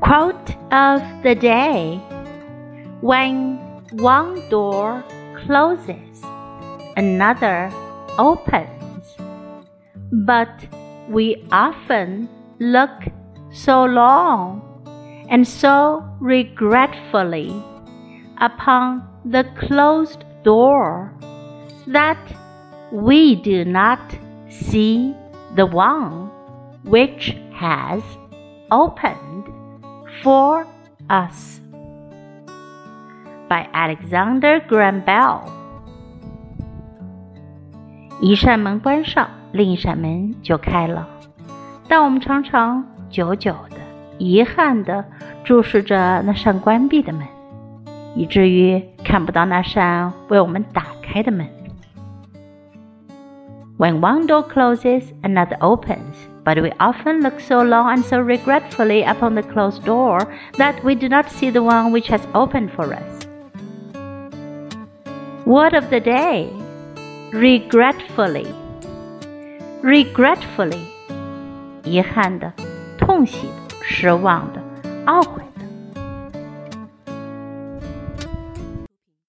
Quote of the day When one door closes, another opens. But we often look so long and so regretfully upon the closed door that we do not see the one which has opened for us. By Alexander Graham Bell。一扇门关上，另一扇门就开了。但我们常常久久的、遗憾的注视着那扇关闭的门，以至于看不到那扇为我们打开的门。When one door closes, another opens. But we often look so long and so regretfully upon the closed door that we do not see the one which has opened for us. Word of the day regretfully. Regretfully. 遗憾的、痛惜的、失望的、懊悔。